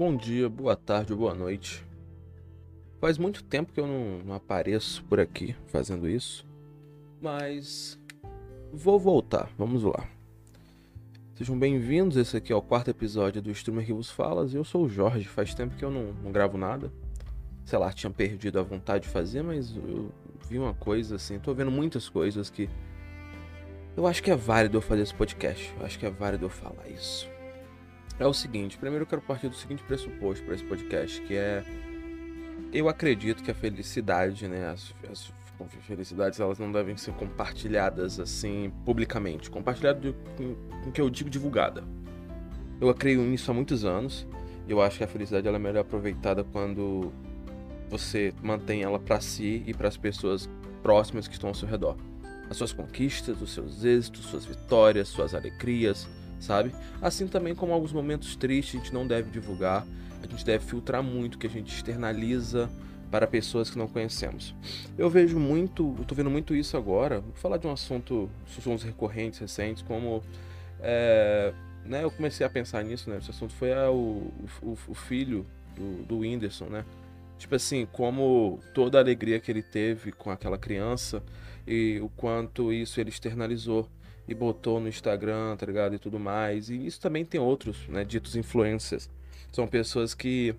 Bom dia, boa tarde boa noite. Faz muito tempo que eu não, não apareço por aqui fazendo isso, mas vou voltar, vamos lá. Sejam bem-vindos, esse aqui é o quarto episódio do Streamer que vos falas. Eu sou o Jorge, faz tempo que eu não, não gravo nada. Sei lá, tinha perdido a vontade de fazer, mas eu vi uma coisa assim, tô vendo muitas coisas que eu acho que é válido eu fazer esse podcast. Eu acho que é válido eu falar isso. É o seguinte, primeiro eu quero partir do seguinte pressuposto para esse podcast, que é eu acredito que a felicidade, né, as, as felicidades, elas não devem ser compartilhadas assim publicamente, compartilhado com, que eu digo divulgada. Eu creio nisso há muitos anos. Eu acho que a felicidade ela é melhor aproveitada quando você mantém ela para si e para as pessoas próximas que estão ao seu redor. As suas conquistas, os seus êxitos, suas vitórias, suas alegrias, sabe? Assim também como alguns momentos tristes a gente não deve divulgar, a gente deve filtrar muito que a gente externaliza para pessoas que não conhecemos. Eu vejo muito, eu tô vendo muito isso agora, vou falar de um assunto, assuntos recorrentes, recentes, como é, né, eu comecei a pensar nisso, né? Esse assunto foi a, o, o, o, filho do, do Whindersson, né? Tipo assim, como toda a alegria que ele teve com aquela criança e o quanto isso ele externalizou e botou no Instagram, tá ligado? E tudo mais. E isso também tem outros, né? Ditos influencers. São pessoas que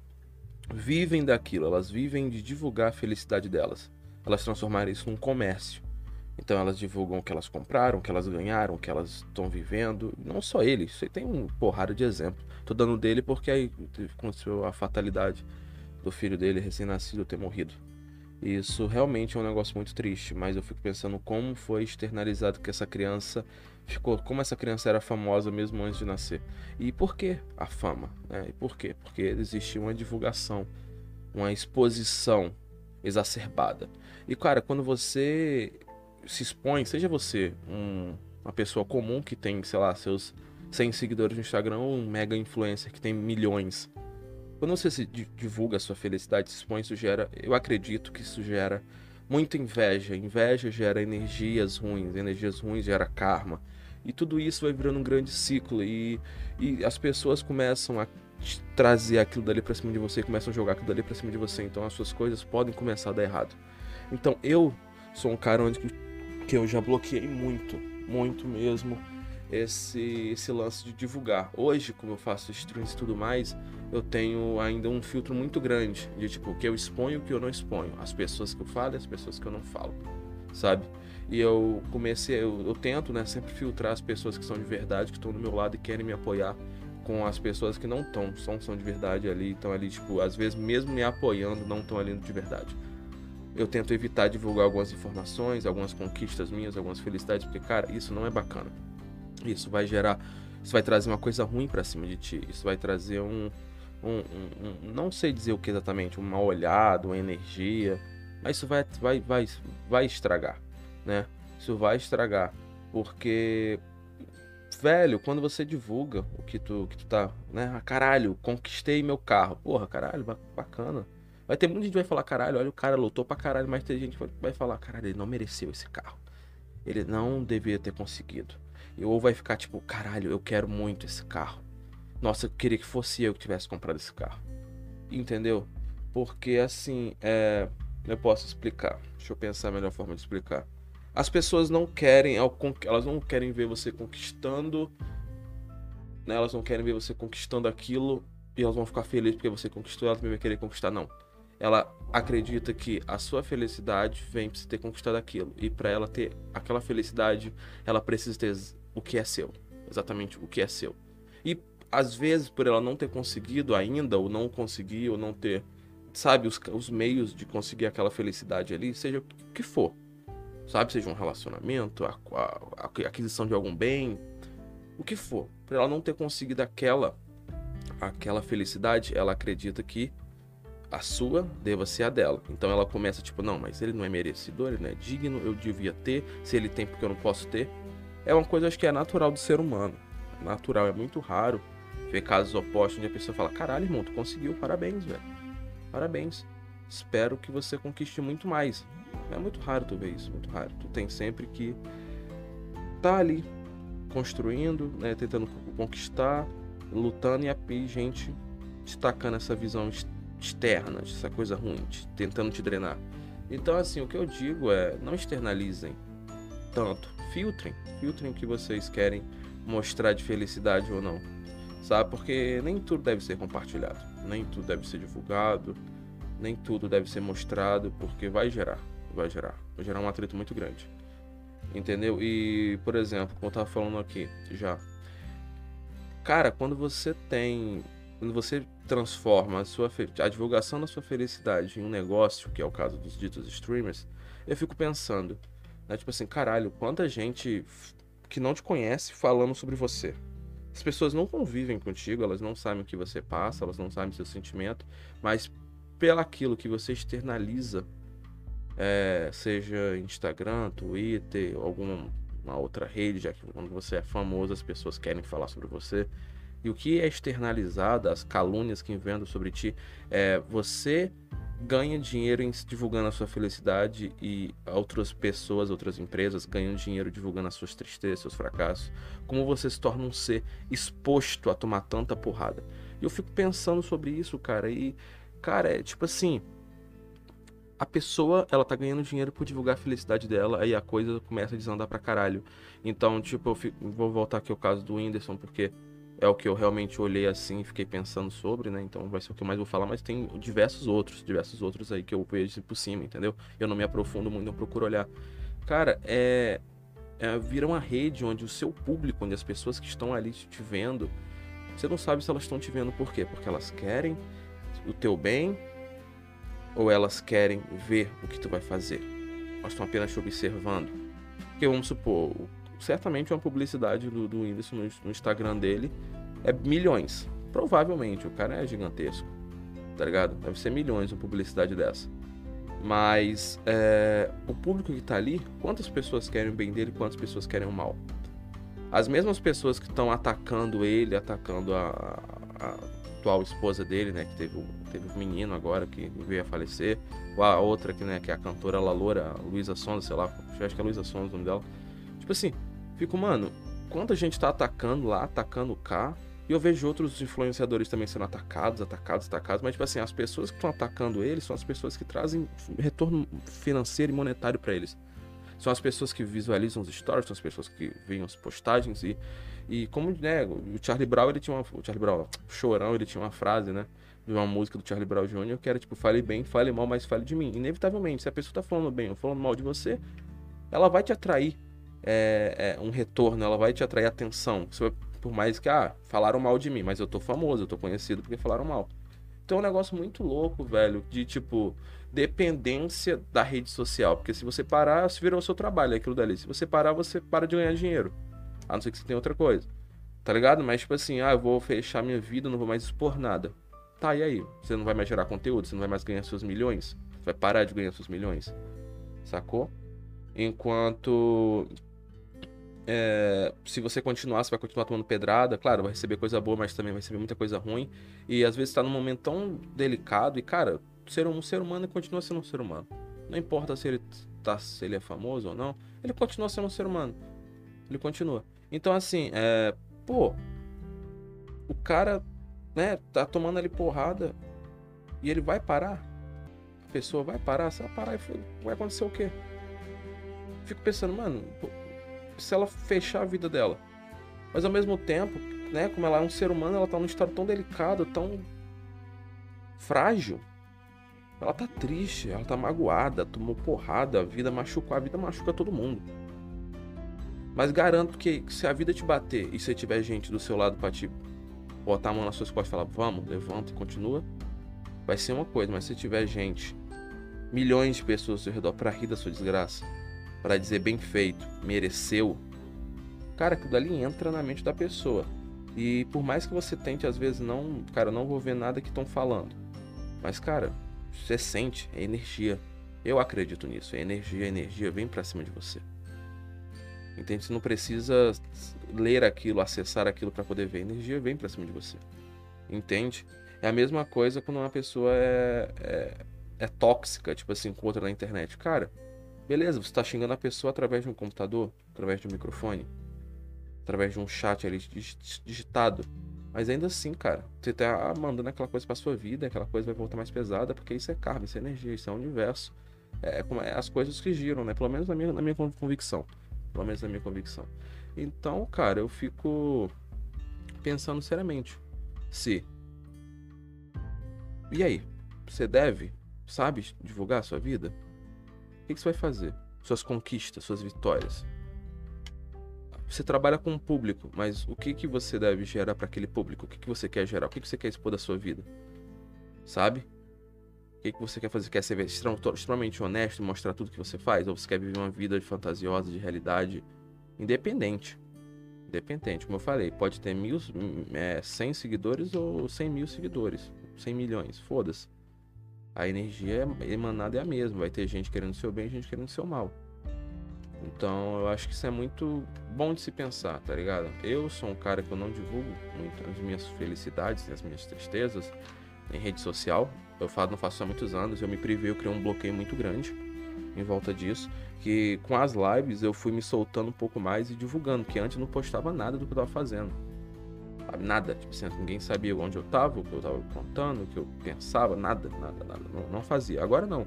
vivem daquilo, elas vivem de divulgar a felicidade delas. Elas transformaram isso num comércio. Então elas divulgam o que elas compraram, o que elas ganharam, o que elas estão vivendo. Não só ele, isso aí tem um porrada de exemplo. Tô dando dele porque aí aconteceu a fatalidade do filho dele recém-nascido ter morrido. Isso realmente é um negócio muito triste, mas eu fico pensando como foi externalizado que essa criança ficou, como essa criança era famosa mesmo antes de nascer. E por que a fama? Né? E por quê? Porque existia uma divulgação, uma exposição exacerbada. E cara, quando você se expõe, seja você um, uma pessoa comum que tem, sei lá, seus 100 seguidores no Instagram ou um mega influencer que tem milhões quando você se divulga a sua felicidade, se expõe, isso gera, eu acredito que isso gera muita inveja. Inveja gera energias ruins, energias ruins gera karma. E tudo isso vai virando um grande ciclo e, e as pessoas começam a trazer aquilo dali para cima de você, começam a jogar aquilo dali para cima de você. Então as suas coisas podem começar a dar errado. Então eu sou um cara onde que eu já bloqueei muito, muito mesmo esse, esse lance de divulgar. Hoje, como eu faço streams e tudo mais, eu tenho ainda um filtro muito grande de tipo, o que eu exponho o que eu não exponho. As pessoas que eu falo e as pessoas que eu não falo, sabe? E eu comecei, eu, eu tento, né, sempre filtrar as pessoas que são de verdade, que estão do meu lado e querem me apoiar, com as pessoas que não estão, são, são de verdade ali, estão ali, tipo, às vezes mesmo me apoiando, não estão ali de verdade. Eu tento evitar divulgar algumas informações, algumas conquistas minhas, algumas felicidades, porque, cara, isso não é bacana. Isso vai gerar, isso vai trazer uma coisa ruim para cima de ti. Isso vai trazer um, um, um, um, não sei dizer o que exatamente, uma olhada, uma energia, mas isso vai, vai, vai, vai estragar, né? Isso vai estragar, porque velho, quando você divulga o que tu, que tu tá, né? Ah, caralho, conquistei meu carro. Porra, caralho, bacana. Vai ter muita gente que vai falar, caralho, olha, o cara lutou pra caralho, mas tem gente que vai falar, caralho, ele não mereceu esse carro. Ele não devia ter conseguido. Ou vai ficar tipo, caralho, eu quero muito esse carro. Nossa, eu queria que fosse eu que tivesse comprado esse carro. Entendeu? Porque assim, é... eu posso explicar. Deixa eu pensar a melhor forma de explicar. As pessoas não querem, elas não querem ver você conquistando, né? elas não querem ver você conquistando aquilo e elas vão ficar felizes porque você conquistou, elas também vão querer conquistar, não. Ela acredita que a sua felicidade vem para você ter conquistado aquilo e para ela ter aquela felicidade, ela precisa ter o que é seu, exatamente o que é seu. E às vezes, por ela não ter conseguido ainda, ou não conseguir, ou não ter, sabe, os, os meios de conseguir aquela felicidade ali, seja o que for, sabe, seja um relacionamento, a, a, a aquisição de algum bem, o que for, por ela não ter conseguido aquela, aquela felicidade, ela acredita que a sua deva ser a dela. Então ela começa tipo, não, mas ele não é merecedor, ele não é digno, eu devia ter, se ele tem porque eu não posso ter é uma coisa acho que é natural do ser humano. Natural, é muito raro ver casos opostos onde a pessoa fala: caralho, irmão, tu conseguiu, parabéns, velho. Parabéns. Espero que você conquiste muito mais. É muito raro tu ver isso, muito raro. Tu tem sempre que tá ali construindo, né, tentando conquistar, lutando e a gente destacando essa visão externa, essa coisa ruim, tentando te drenar. Então, assim, o que eu digo é: não externalizem tanto, filtrem, filtrem o que vocês querem mostrar de felicidade ou não, sabe? Porque nem tudo deve ser compartilhado, nem tudo deve ser divulgado, nem tudo deve ser mostrado, porque vai gerar, vai gerar, vai gerar um atrito muito grande, entendeu? E, por exemplo, como eu tava falando aqui já, cara, quando você tem quando você transforma a, sua, a divulgação da sua felicidade em um negócio, que é o caso dos ditos streamers, eu fico pensando, né, tipo assim, caralho, quanta gente que não te conhece falando sobre você. As pessoas não convivem contigo, elas não sabem o que você passa, elas não sabem seu sentimento, mas pelaquilo que você externaliza, é, seja Instagram, Twitter, alguma outra rede, já que quando você é famoso as pessoas querem falar sobre você, e o que é externalizado, as calúnias que inventam sobre ti, é você ganha dinheiro divulgando a sua felicidade e outras pessoas, outras empresas ganham dinheiro divulgando as suas tristezas, seus fracassos. Como você se torna um ser exposto a tomar tanta porrada. E eu fico pensando sobre isso, cara, e cara, é tipo assim, a pessoa, ela tá ganhando dinheiro por divulgar a felicidade dela, aí a coisa começa a desandar pra caralho. Então, tipo, eu fico, vou voltar aqui ao caso do Whindersson, porque é o que eu realmente olhei assim e fiquei pensando sobre, né? Então vai ser o que eu mais vou falar, mas tem diversos outros, diversos outros aí que eu vejo por cima, entendeu? Eu não me aprofundo muito, não procuro olhar. Cara, é, é vira uma rede onde o seu público, onde as pessoas que estão ali te vendo, você não sabe se elas estão te vendo por quê? Porque elas querem o teu bem ou elas querem ver o que tu vai fazer. Elas estão apenas te observando. Porque vamos supor, certamente uma publicidade do, do Whindersson no, no Instagram dele é milhões. Provavelmente, o cara é gigantesco. Tá ligado? Deve ser milhões uma publicidade dessa. Mas é, o público que tá ali, quantas pessoas querem o bem dele quantas pessoas querem o mal? As mesmas pessoas que estão atacando ele, atacando a, a, atual esposa dele, né? Que teve, teve um menino agora que veio a falecer. Ou a outra que, né, que é a cantora Laloura, Luísa Sonza, sei lá, acho que é Luísa Sonza o nome dela. Tipo assim, Fico, mano, quanta gente tá atacando lá, atacando cá. E eu vejo outros influenciadores também sendo atacados, atacados, atacados. Mas, tipo assim, as pessoas que estão atacando eles são as pessoas que trazem retorno financeiro e monetário para eles. São as pessoas que visualizam os stories, são as pessoas que veem as postagens. E, e como, né, o Charlie Brown, ele tinha uma. O Charlie Brown, Chorão, ele tinha uma frase, né? De uma música do Charlie Brown Jr. que era tipo, fale bem, fale mal, mas fale de mim. Inevitavelmente, se a pessoa tá falando bem ou falando mal de você, ela vai te atrair é, é, um retorno, ela vai te atrair atenção. Por mais que, ah, falaram mal de mim, mas eu tô famoso, eu tô conhecido porque falaram mal. Então é um negócio muito louco, velho, de tipo, dependência da rede social. Porque se você parar, se virou o seu trabalho, aquilo dali. Se você parar, você para de ganhar dinheiro. A não ser que você tenha outra coisa. Tá ligado? Mas tipo assim, ah, eu vou fechar minha vida, não vou mais expor nada. Tá, e aí? Você não vai mais gerar conteúdo? Você não vai mais ganhar seus milhões? Você vai parar de ganhar seus milhões? Sacou? Enquanto é, se você continuar, você vai continuar tomando pedrada. Claro, vai receber coisa boa, mas também vai receber muita coisa ruim. E às vezes está num momento tão delicado. E, cara, ser um ser humano continua sendo um ser humano. Não importa se ele, tá, se ele é famoso ou não, ele continua sendo um ser humano. Ele continua. Então, assim, é, pô, o cara, né, tá tomando ali porrada e ele vai parar. A pessoa vai parar, se ela parar, vai acontecer o quê? Fico pensando, mano, se ela fechar a vida dela. Mas ao mesmo tempo, né, como ela é um ser humano, ela tá num estado tão delicado, tão frágil. Ela tá triste, ela tá magoada, tomou porrada, a vida machucou, a vida machuca todo mundo. Mas garanto que se a vida te bater e se tiver gente do seu lado pra te botar a mão nas suas costas e falar, vamos, levanta e continua, vai ser uma coisa, mas se tiver gente, milhões de pessoas ao seu redor pra rir da sua desgraça, para dizer bem feito, mereceu, cara, aquilo ali entra na mente da pessoa. E por mais que você tente, às vezes, não, cara, não vou ver nada que estão falando. Mas, cara, você sente, é energia. Eu acredito nisso, é energia, a energia vem para cima de você. Entende? Você não precisa ler aquilo, acessar aquilo para poder ver. A energia vem para cima de você. Entende? É a mesma coisa quando uma pessoa é, é, é tóxica, tipo assim, com outra na internet. Cara, Beleza, você está xingando a pessoa através de um computador, através de um microfone, através de um chat ali digitado. Mas ainda assim, cara, você tá mandando aquela coisa pra sua vida, aquela coisa vai voltar mais pesada, porque isso é karma, isso é energia, isso é um universo. É, é as coisas que giram, né? Pelo menos na minha, na minha convicção. Pelo menos na minha convicção. Então, cara, eu fico pensando seriamente. Se. E aí? Você deve, sabe, divulgar a sua vida? Que, que você vai fazer? Suas conquistas, suas vitórias. Você trabalha com um público, mas o que, que você deve gerar para aquele público? O que, que você quer gerar? O que, que você quer expor da sua vida? Sabe? O que, que você quer fazer? Quer ser extremamente honesto, mostrar tudo que você faz? Ou você quer viver uma vida de fantasiosa, de realidade independente? Independente, como eu falei, pode ter mil, é, 100 seguidores ou 100 mil seguidores, 100 milhões, foda-se. A energia emanada é a mesma, vai ter gente querendo seu bem e gente querendo seu mal. Então eu acho que isso é muito bom de se pensar, tá ligado? Eu sou um cara que eu não divulgo muito as minhas felicidades e as minhas tristezas em rede social. Eu falo, não faço há muitos anos, eu me privei, eu criei um bloqueio muito grande em volta disso. Que com as lives eu fui me soltando um pouco mais e divulgando, que antes não postava nada do que eu tava fazendo. Nada. Tipo assim, ninguém sabia onde eu tava, o que eu tava contando, o que eu pensava, nada, nada, nada. Não, não fazia. Agora não.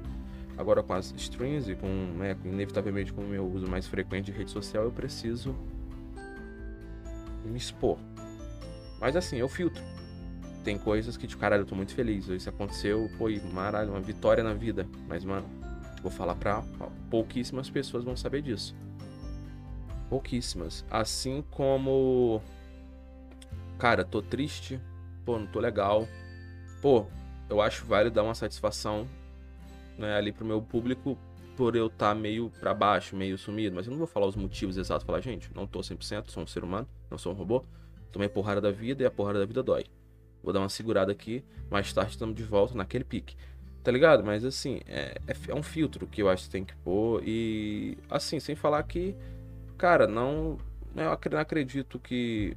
Agora com as streams e com, né, inevitavelmente com o meu uso mais frequente de rede social, eu preciso me expor. Mas assim, eu filtro. Tem coisas que, tipo, caralho, eu tô muito feliz. Isso aconteceu, foi maralho, uma vitória na vida. Mas, mano, vou falar pra pouquíssimas pessoas vão saber disso. Pouquíssimas. Assim como. Cara, tô triste. Pô, não tô legal. Pô, eu acho válido dar uma satisfação né, ali pro meu público por eu estar tá meio para baixo, meio sumido. Mas eu não vou falar os motivos exatos. Falar, gente, não tô 100%, sou um ser humano, não sou um robô. Tomei porrada da vida e a porrada da vida dói. Vou dar uma segurada aqui, mais tarde estamos de volta naquele pique. Tá ligado? Mas assim, é, é, é um filtro que eu acho que tem que pôr. E assim, sem falar que, cara, não. Eu não acredito que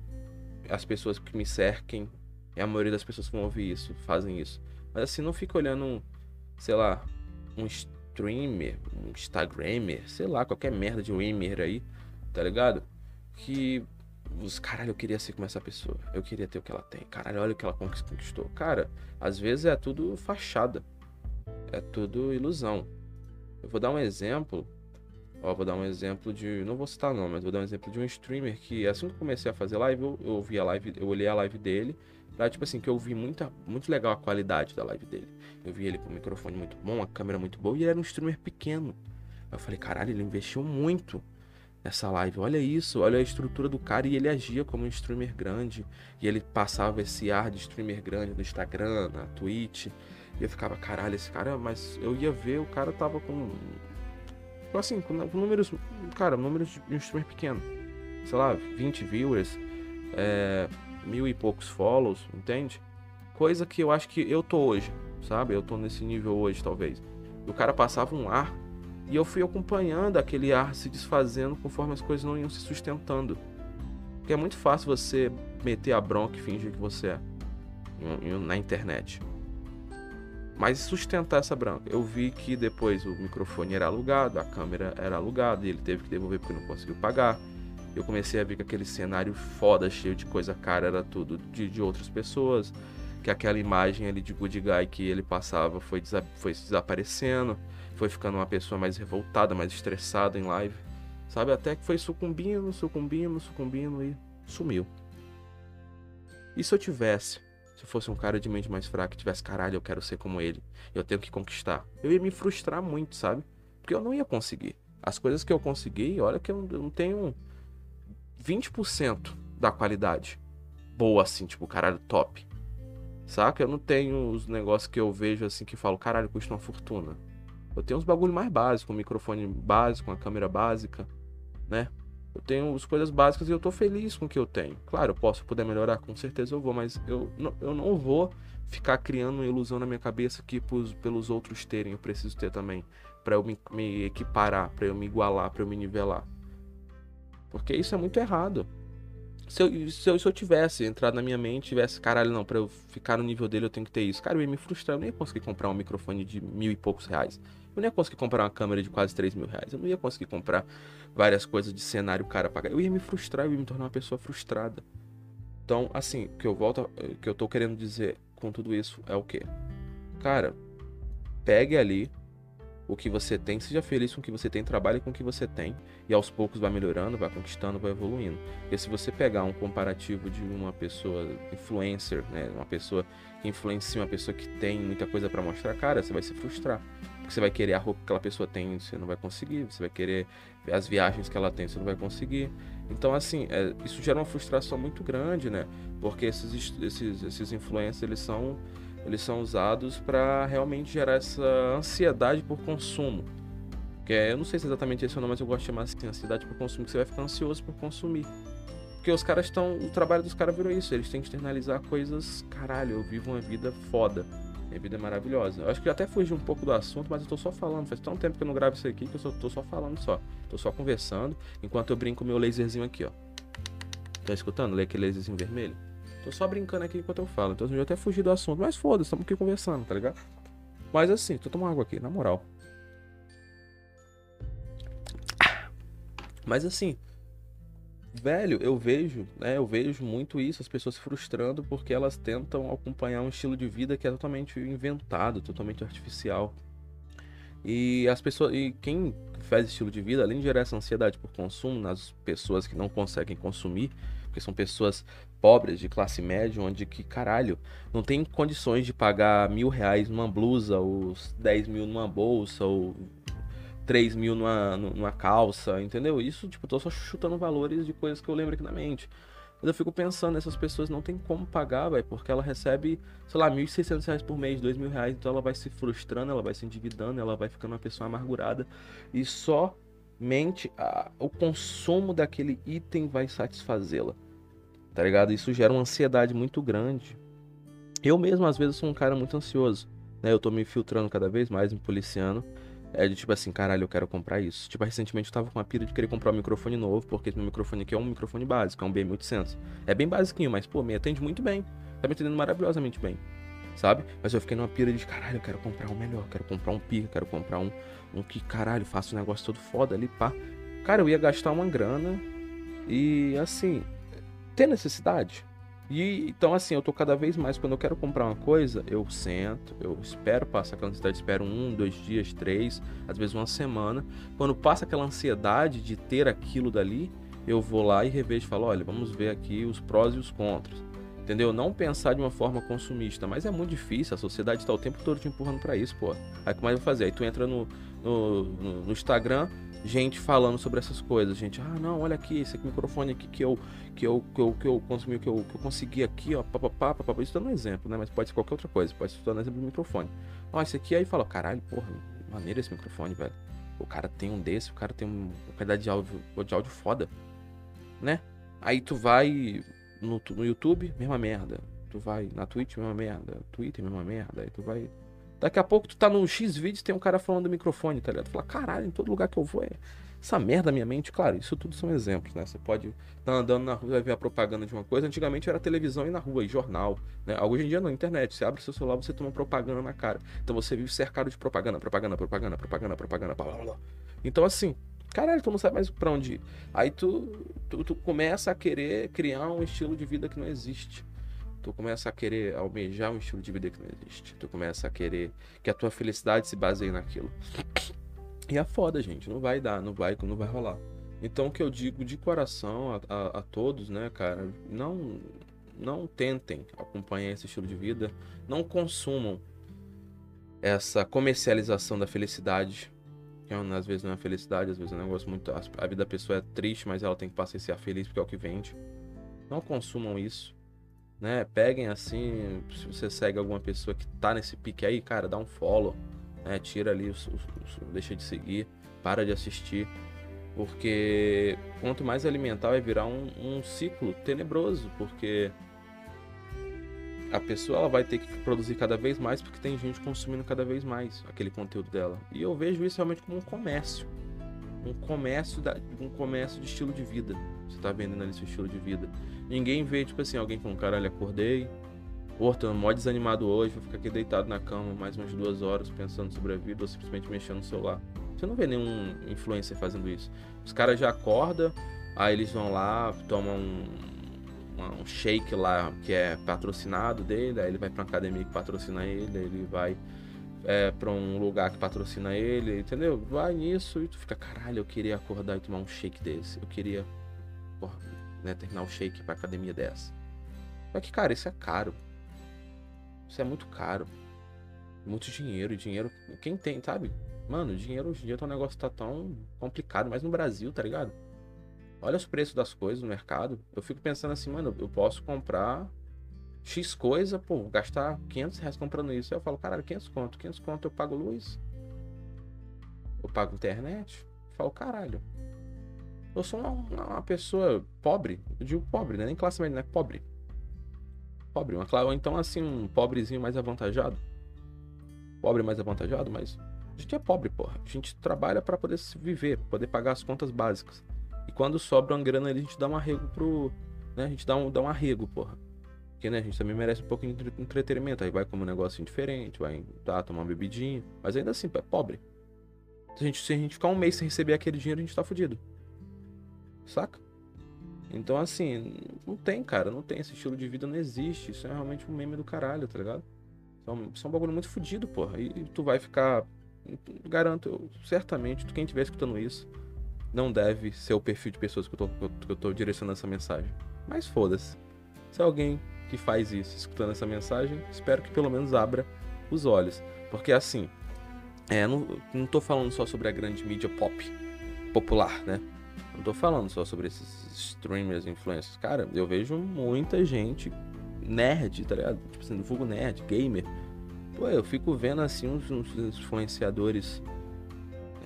as pessoas que me cerquem, e a maioria das pessoas que vão ouvir isso, fazem isso. Mas assim, não fica olhando, sei lá, um streamer, um Instagrammer, sei lá, qualquer merda de Wimmer aí, tá ligado? Que os caralho, eu queria ser como essa pessoa. Eu queria ter o que ela tem. Caralho, olha o que ela conquistou. Cara, às vezes é tudo fachada. É tudo ilusão. Eu vou dar um exemplo. Ó, vou dar um exemplo de. Não vou citar nome, mas vou dar um exemplo de um streamer que assim que eu comecei a fazer live, eu, eu a live, eu olhei a live dele tipo assim, que eu vi muita, muito legal a qualidade da live dele. Eu vi ele com um microfone muito bom, a câmera muito boa e ele era um streamer pequeno. Eu falei, caralho, ele investiu muito nessa live. Olha isso, olha a estrutura do cara e ele agia como um streamer grande. E ele passava esse ar de streamer grande no Instagram, na Twitch. E eu ficava, caralho, esse cara, mas eu ia ver, o cara tava com. Assim, com, números. Cara, números de um streamer pequeno. Sei lá, 20 viewers. É, mil e poucos follows, entende? Coisa que eu acho que eu tô hoje, sabe? Eu tô nesse nível hoje, talvez. O cara passava um ar e eu fui acompanhando aquele ar se desfazendo conforme as coisas não iam se sustentando. Porque é muito fácil você meter a bronca e fingir que você é na internet. Mas sustentar essa branca. Eu vi que depois o microfone era alugado, a câmera era alugada e ele teve que devolver porque não conseguiu pagar eu comecei a ver que aquele cenário foda, cheio de coisa cara, era tudo de, de outras pessoas. Que aquela imagem ali de Good Guy que ele passava foi, desa foi desaparecendo, foi ficando uma pessoa mais revoltada, mais estressada em live. Sabe? Até que foi sucumbindo, sucumbindo, sucumbindo e sumiu. E se eu tivesse, se fosse um cara de mente mais fraca, tivesse caralho, eu quero ser como ele, eu tenho que conquistar, eu ia me frustrar muito, sabe? Porque eu não ia conseguir. As coisas que eu consegui, olha que eu não tenho 20% da qualidade boa, assim, tipo, caralho, top. Saca? Eu não tenho os negócios que eu vejo assim que falo, caralho, custa uma fortuna. Eu tenho uns bagulho mais básicos, um microfone básico, uma câmera básica, né? Eu tenho as coisas básicas e eu tô feliz com o que eu tenho. Claro, eu posso poder melhorar, com certeza eu vou, mas eu não, eu não vou ficar criando uma ilusão na minha cabeça que pros, pelos outros terem, eu preciso ter também. para eu me, me equiparar, para eu me igualar, para eu me nivelar. Porque isso é muito errado. Se eu, se eu, se eu tivesse entrado na minha mente, tivesse, caralho, não, pra eu ficar no nível dele eu tenho que ter isso. Cara, eu ia me frustrar, eu não ia conseguir comprar um microfone de mil e poucos reais. Eu não ia conseguir comprar uma câmera de quase três mil reais. Eu não ia conseguir comprar várias coisas de cenário cara pagar. Eu ia me frustrar, eu ia me tornar uma pessoa frustrada. Então, assim, o que eu volto, o que eu tô querendo dizer com tudo isso é o quê? Cara, pegue ali o que você tem, seja feliz com o que você tem, trabalhe com o que você tem e aos poucos vai melhorando, vai conquistando, vai evoluindo. Porque se você pegar um comparativo de uma pessoa influencer, né, uma pessoa que influencia uma pessoa que tem muita coisa para mostrar, cara, você vai se frustrar. Porque você vai querer a roupa que aquela pessoa tem, você não vai conseguir, você vai querer as viagens que ela tem, você não vai conseguir. Então, assim, é, isso gera uma frustração muito grande, né? Porque esses, esses, esses influencers, eles são eles são usados para realmente gerar essa ansiedade por consumo. Que é, eu não sei se é exatamente esse o nome, mas eu gosto de chamar assim, ansiedade por consumo, que você vai ficar ansioso por consumir. Porque os caras estão. O trabalho dos caras virou isso, eles têm que externalizar coisas. Caralho, eu vivo uma vida foda. Vida é maravilhosa. Eu acho que até fugi um pouco do assunto, mas eu tô só falando. Faz tão tempo que eu não gravo isso aqui que eu só, tô só falando só. Tô só conversando, enquanto eu brinco meu laserzinho aqui, ó. Tá escutando? Lê aquele laserzinho vermelho? Tô só brincando aqui enquanto eu falo. Então eu até fugi do assunto. Mas foda-se, estamos aqui conversando, tá ligado? Mas assim, tô tomando água aqui, na moral. Mas assim, velho, eu vejo, né? Eu vejo muito isso, as pessoas se frustrando porque elas tentam acompanhar um estilo de vida que é totalmente inventado, totalmente artificial. E as pessoas, e quem faz estilo de vida, além de gerar essa ansiedade por consumo nas pessoas que não conseguem consumir, porque são pessoas pobres, de classe média, onde que, caralho, não tem condições de pagar mil reais numa blusa, ou 10 mil numa bolsa, ou 3 mil numa, numa calça, entendeu? Isso, tipo, tô só chutando valores de coisas que eu lembro aqui na mente. Mas eu fico pensando, essas pessoas não tem como pagar, velho, porque ela recebe, sei lá, 1.600 reais por mês, 2 mil reais, então ela vai se frustrando, ela vai se endividando, ela vai ficando uma pessoa amargurada. E somente a, o consumo daquele item vai satisfazê-la tá ligado? Isso gera uma ansiedade muito grande. Eu mesmo, às vezes, sou um cara muito ansioso, né? Eu tô me filtrando cada vez mais, me policiando. É de tipo assim, caralho, eu quero comprar isso. Tipo, recentemente eu tava com uma pira de querer comprar um microfone novo, porque meu microfone aqui é um microfone básico, é um BM800. É bem basiquinho, mas, pô, me atende muito bem. Tá me atendendo maravilhosamente bem, sabe? Mas eu fiquei numa pira de, caralho, eu quero comprar um melhor, quero comprar um pica, quero comprar um, um que, caralho, faça um negócio todo foda ali, pá. Cara, eu ia gastar uma grana e, assim, ter necessidade. E então assim, eu tô cada vez mais, quando eu quero comprar uma coisa, eu sento, eu espero passar aquela ansiedade, espero um, dois dias, três, às vezes uma semana. Quando passa aquela ansiedade de ter aquilo dali, eu vou lá e revejo e falo, olha, vamos ver aqui os prós e os contras. Entendeu? Não pensar de uma forma consumista, mas é muito difícil, a sociedade está o tempo todo te empurrando para isso, pô. Aí como é que vai fazer? Aí tu entra no, no, no Instagram, gente falando sobre essas coisas, gente, ah, não, olha aqui, esse microfone aqui que eu que eu que eu, que eu consumi, que eu, que eu consegui aqui, ó, papapá, papapá, isso dando um exemplo, né, mas pode ser qualquer outra coisa, pode ser dando exemplo do microfone. Ó, esse aqui aí fala, caralho, porra, maneiro esse microfone, velho. O cara tem um desse, o cara tem uma qualidade de áudio, de áudio foda, né? Aí tu vai no, no YouTube, mesma merda. Tu vai na Twitch, mesma merda. Twitter, mesma merda. Aí tu vai Daqui a pouco tu tá no X vídeos tem um cara falando do microfone, tá ligado? Tu fala, caralho, em todo lugar que eu vou é essa merda minha mente. Claro, isso tudo são exemplos, né? Você pode estar tá andando na rua e ver a propaganda de uma coisa. Antigamente era televisão e na rua, e jornal, né? Hoje em dia não, internet. Você abre seu celular, você toma propaganda na cara. Então você vive cercado de propaganda, propaganda, propaganda, propaganda, propaganda, blá, blá, blá. Então assim, caralho, tu não sabe mais pra onde ir. Aí tu, tu, tu começa a querer criar um estilo de vida que não existe tu começa a querer almejar um estilo de vida que não existe. Tu começa a querer que a tua felicidade se baseie naquilo. E é foda, gente. Não vai dar, não vai, não vai rolar. Então o que eu digo de coração a, a, a todos, né, cara, não não tentem acompanhar esse estilo de vida, não consumam essa comercialização da felicidade, que é, às vezes não é felicidade, às vezes é um negócio muito. A vida da pessoa é triste, mas ela tem que passar a ser feliz porque é o que vende. Não consumam isso né? Peguem assim, se você segue alguma pessoa que tá nesse pique aí, cara, dá um follow, né? Tira ali, deixa de seguir, para de assistir, porque quanto mais alimentar vai virar um, um ciclo tenebroso, porque a pessoa ela vai ter que produzir cada vez mais porque tem gente consumindo cada vez mais aquele conteúdo dela. E eu vejo isso realmente como um comércio. Um comércio, da, um comércio de estilo de vida. Você está vendendo ali seu estilo de vida. Ninguém vê, tipo assim, alguém com caralho, acordei. Pô, tô mó desanimado hoje, vou ficar aqui deitado na cama mais umas duas horas pensando sobre a vida ou simplesmente mexendo no celular. Você não vê nenhum influencer fazendo isso. Os caras já acordam, aí eles vão lá, tomam um, um shake lá que é patrocinado dele, aí ele vai pra uma academia que patrocina ele, ele vai é, pra um lugar que patrocina ele, entendeu? Vai nisso e tu fica, caralho, eu queria acordar e tomar um shake desse. Eu queria né, terminar o shake pra academia dessa. Só que, cara, isso é caro. Isso é muito caro. Muito dinheiro, dinheiro. Quem tem, sabe? Mano, dinheiro hoje em dia tá um negócio tá tão complicado, mas no Brasil, tá ligado? Olha os preços das coisas no mercado. Eu fico pensando assim, mano, eu posso comprar X coisa, pô, gastar 500 reais comprando isso. Aí eu falo, caralho, 500 conto. 500 conto eu pago luz. Eu pago internet. Eu falo, caralho. Eu sou uma, uma, pessoa pobre. Eu digo pobre, né? Nem classe média, né? Pobre. Pobre. Uma, ou então, assim, um pobrezinho mais avantajado. Pobre mais avantajado, mas a gente é pobre, porra. A gente trabalha para poder viver, poder pagar as contas básicas. E quando sobra uma grana ali, a gente dá um arrego pro. Né? A gente dá um, dá um arrego, porra. Porque né, a gente também merece um pouco de entretenimento. Aí vai como um negocinho diferente, vai tá, tomar uma bebidinha. Mas ainda assim, é pobre. Se a, gente, se a gente ficar um mês sem receber aquele dinheiro, a gente tá fudido. Saca? Então, assim, não tem, cara. Não tem. Esse estilo de vida não existe. Isso é realmente um meme do caralho, tá ligado? Então, isso é um bagulho muito fudido, porra. E tu vai ficar garanto, eu, certamente, quem estiver escutando isso, não deve ser o perfil de pessoas que eu tô, que eu tô direcionando essa mensagem. Mas foda-se. Se alguém que faz isso escutando essa mensagem, espero que pelo menos abra os olhos. Porque assim, é, não, não tô falando só sobre a grande mídia pop, popular, né? Não tô falando só sobre esses streamers, influencers. Cara, eu vejo muita gente nerd, tá ligado? Tipo assim, fogo nerd, gamer, Pô, eu fico vendo assim uns, uns influenciadores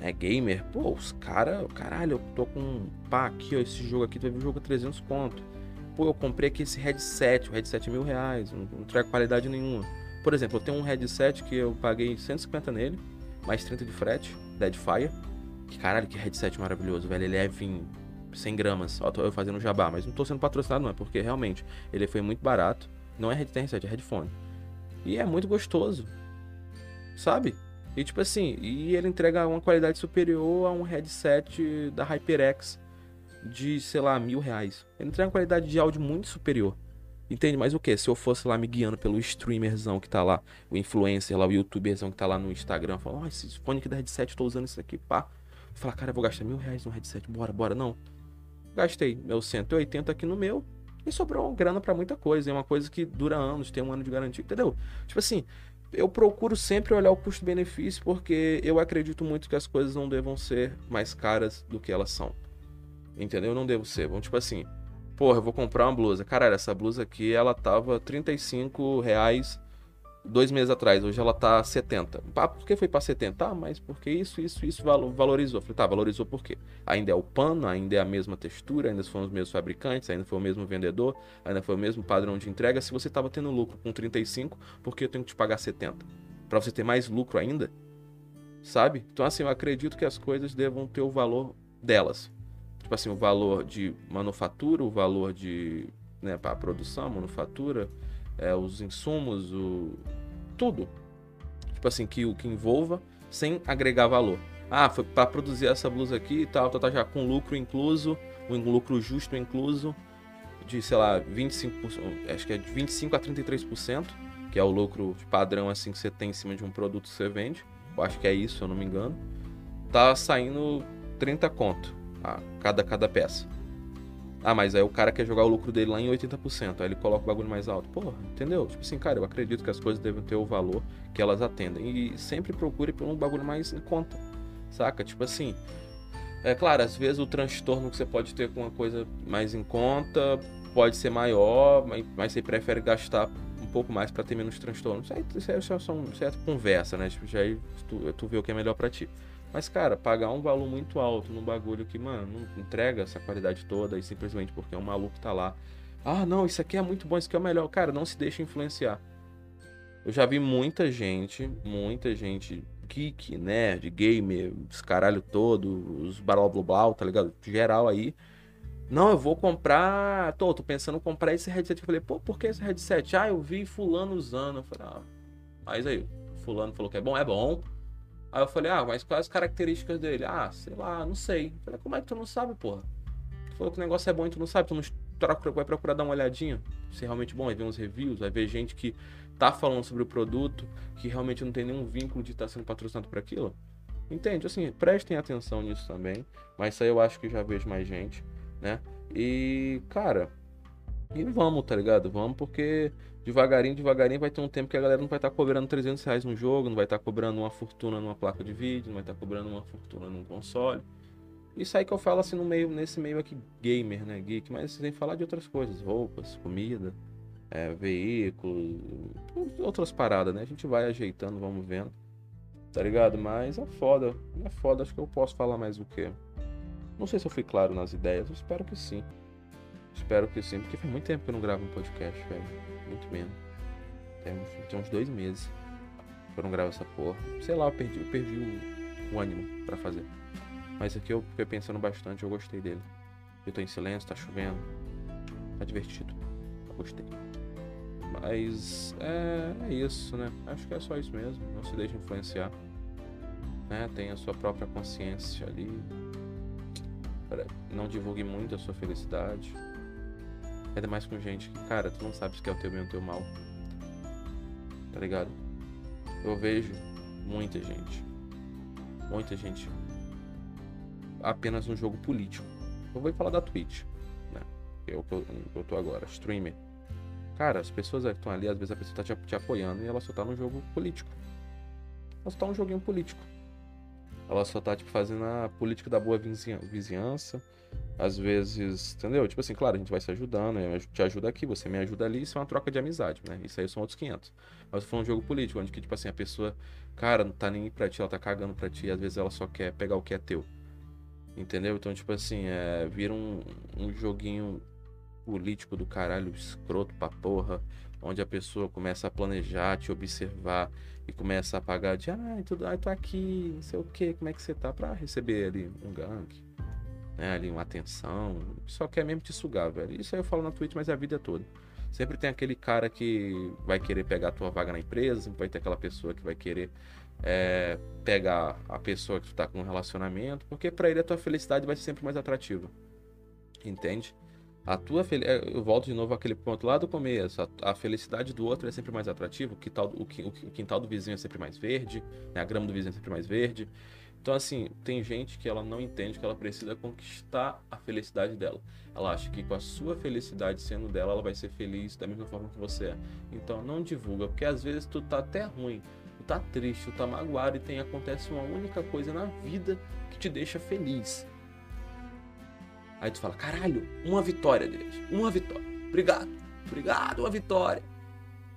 é, gamer. Pô, os caras, caralho, eu tô com. Pá, aqui, ó, esse jogo aqui, tu vai ver o jogo a 300 conto. Pô, eu comprei aqui esse headset, o headset é mil reais, não, não traga qualidade nenhuma. Por exemplo, eu tenho um headset que eu paguei 150 nele, mais 30 de frete, Deadfire. Que caralho, que headset maravilhoso, velho. Ele é em 100 gramas. Ó, tô eu fazendo jabá, mas não tô sendo patrocinado, não, é porque realmente ele foi muito barato. Não é headset, é headphone. E é muito gostoso. Sabe? E tipo assim, e ele entrega uma qualidade superior a um headset da HyperX de, sei lá, mil reais. Ele entrega uma qualidade de áudio muito superior. Entende? Mas o que? Se eu fosse lá me guiando pelo streamerzão que tá lá, o influencer lá, o youtuberzão que tá lá no Instagram, falar, ó, oh, esse fone aqui da headset, tô usando isso aqui, pá. Falar, cara, vou gastar mil reais no headset, bora, bora, não. Gastei meu 180 aqui no meu, e sobrou grana para muita coisa. É uma coisa que dura anos, tem um ano de garantia, entendeu? Tipo assim, eu procuro sempre olhar o custo-benefício porque eu acredito muito que as coisas não devam ser mais caras do que elas são. Entendeu? Não devo ser. Bom, tipo assim, porra, eu vou comprar uma blusa. Caralho, essa blusa aqui, ela tava 35 reais dois meses atrás, hoje ela tá 70. Ah, por que foi para 70? Ah, mas porque isso, isso, isso valorizou. falei, tá, valorizou por quê? Ainda é o pano, ainda é a mesma textura, ainda foram os mesmos fabricantes, ainda foi o mesmo vendedor, ainda foi o mesmo padrão de entrega. Se você tava tendo lucro com 35, por que eu tenho que te pagar 70? Para você ter mais lucro ainda? Sabe? Então, assim, eu acredito que as coisas devam ter o valor delas. Tipo assim, o valor de manufatura, o valor de né, para produção, manufatura, é, os insumos, o tudo. Tipo assim, que o que envolva sem agregar valor. Ah, foi para produzir essa blusa aqui e tal, tá, tá já com lucro incluso, um lucro justo incluso de, sei lá, 25%, acho que é de 25 a 33%, que é o lucro padrão assim que você tem em cima de um produto que você vende. Eu acho que é isso, se eu não me engano. Tá saindo 30 conto a cada cada peça. Ah, mas aí o cara quer jogar o lucro dele lá em 80%, aí ele coloca o bagulho mais alto. Porra, entendeu? Tipo assim, cara, eu acredito que as coisas devem ter o valor que elas atendem. E sempre procure por um bagulho mais em conta, saca? Tipo assim, é claro, às vezes o transtorno que você pode ter com uma coisa mais em conta pode ser maior, mas você prefere gastar um pouco mais para ter menos transtorno. Isso aí, isso aí é só uma certa conversa, né? Tipo, já aí tu, tu vê o que é melhor para ti. Mas, cara, pagar um valor muito alto num bagulho que, mano, não entrega essa qualidade toda e simplesmente porque é um maluco tá lá. Ah, não, isso aqui é muito bom, isso aqui é o melhor. Cara, não se deixe influenciar. Eu já vi muita gente, muita gente geek, nerd, gamer, os caralho todo, os blá blá blá, tá ligado? Geral aí. Não, eu vou comprar. Tô, tô pensando em comprar esse headset. Eu falei, pô, por que esse headset? Ah, eu vi fulano usando. Eu falei, ah, mas aí, fulano falou que é bom, é bom. Aí eu falei, ah, mas quais as características dele? Ah, sei lá, não sei. Eu falei, como é que tu não sabe, porra? Tu falou que o negócio é bom e tu não sabe, tu não, vai procurar dar uma olhadinha, se é realmente bom, vai ver uns reviews, vai ver gente que tá falando sobre o produto, que realmente não tem nenhum vínculo de estar tá sendo patrocinado por aquilo. Entende? Assim, prestem atenção nisso também. Mas isso aí eu acho que já vejo mais gente, né? E, cara, e vamos, tá ligado? Vamos porque devagarinho, devagarinho vai ter um tempo que a galera não vai estar tá cobrando 300 reais no jogo, não vai estar tá cobrando uma fortuna numa placa de vídeo, não vai estar tá cobrando uma fortuna num console. Isso aí que eu falo assim no meio, nesse meio aqui gamer, né, geek, mas sem falar de outras coisas, roupas, comida, é, veículos, outras paradas, né? A gente vai ajeitando, vamos vendo. Tá ligado? Mas é foda, é foda, acho que eu posso falar mais o quê? Não sei se eu fui claro nas ideias, eu espero que sim. Espero que sim, porque faz muito tempo que eu não gravo um podcast, velho. Muito menos. Tem, uns dois meses que eu não gravo essa porra. Sei lá, eu perdi, eu perdi o, o ânimo para fazer. Mas aqui eu fiquei pensando bastante, eu gostei dele. Eu tô em silêncio, tá chovendo. Tá divertido. Eu gostei. Mas é, é isso, né? Acho que é só isso mesmo. Não se deixe influenciar. Né? Tenha a sua própria consciência ali. Não divulgue muito a sua felicidade. Ainda mais com gente que, cara, tu não sabe se quer o teu bem ou o teu mal. Tá ligado? Eu vejo muita gente. Muita gente. Apenas um jogo político. Eu vou falar da Twitch, né? É que eu, eu tô agora, streamer. Cara, as pessoas que estão ali, às vezes a pessoa tá te, te apoiando e ela só tá no jogo político. Ela só tá num joguinho político. Ela só tá, tipo, fazendo a política da boa vizinhança às vezes, entendeu? Tipo assim, claro, a gente vai se ajudando, eu te ajudo aqui, você me ajuda ali, isso é uma troca de amizade, né? Isso aí são outros 500. Mas foi um jogo político, onde que, tipo assim, a pessoa, cara, não tá nem pra ti, ela tá cagando pra ti, às vezes ela só quer pegar o que é teu. Entendeu? Então, tipo assim, é, vira um, um joguinho político do caralho, escroto pra porra, onde a pessoa começa a planejar, te observar e começa a pagar de, ah, tudo, ah, tô aqui, não sei o que, como é que você tá, pra receber ali um gank né, ali uma atenção, só quer mesmo te sugar, velho. Isso aí eu falo na Twitch, mas é a vida toda. Sempre tem aquele cara que vai querer pegar a tua vaga na empresa, vai ter aquela pessoa que vai querer é, pegar a pessoa que tu tá com um relacionamento, porque para ele a tua felicidade vai ser sempre mais atrativa. Entende? A tua fel... É, eu volto de novo àquele ponto lá do começo. A, felicidade do outro é sempre mais atrativa. O quintal, o, o quintal do vizinho é sempre mais verde. Né? A grama do vizinho é sempre mais verde. Então, assim, tem gente que ela não entende que ela precisa conquistar a felicidade dela. Ela acha que com a sua felicidade sendo dela, ela vai ser feliz da mesma forma que você é. Então, não divulga, porque às vezes tu tá até ruim, tu tá triste, tu tá magoado e tem acontece uma única coisa na vida que te deixa feliz. Aí tu fala: "Caralho, uma vitória, Deus. Uma vitória. Obrigado. Obrigado, uma vitória."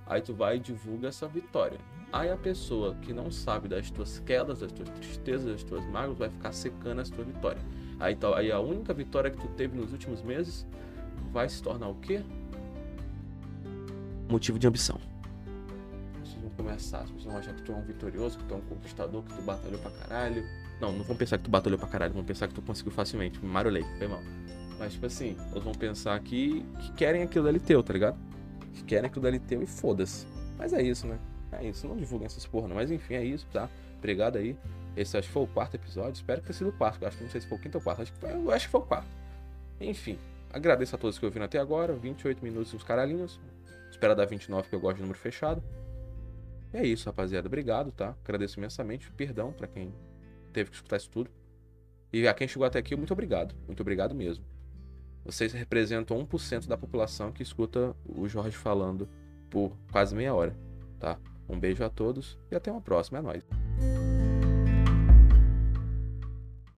Aí tu vai e divulga essa vitória. Aí a pessoa que não sabe das tuas quedas, das tuas tristezas, das tuas mágoas, vai ficar secando as tuas vitórias. Aí, aí a única vitória que tu teve nos últimos meses vai se tornar o quê? Motivo de ambição. Vocês vão começar, as pessoas vão achar que tu é um vitorioso, que tu é um conquistador, que tu batalhou pra caralho. Não, não vão pensar que tu batalhou pra caralho, vão pensar que tu conseguiu facilmente. Me marolei, foi mal. Mas, tipo assim, eles vão pensar que, que querem aquilo ali teu, tá ligado? Que querem aquilo ali teu e foda-se. Mas é isso, né? É isso, não divulguem essas porra, não. Mas enfim, é isso, tá? Obrigado aí. Esse acho que foi o quarto episódio. Espero que tenha sido o quarto. Acho que não sei se foi o quinto ou o quarto. Acho que foi, acho que foi o quarto. Enfim, agradeço a todos que ouviram até agora. 28 minutos uns caralhinhos. Espera dar 29, que eu gosto de número fechado. E é isso, rapaziada. Obrigado, tá? Agradeço imensamente. Perdão para quem teve que escutar isso tudo. E a quem chegou até aqui, muito obrigado. Muito obrigado mesmo. Vocês representam 1% da população que escuta o Jorge falando por quase meia hora, tá? Um beijo a todos e até uma próxima. É nóis.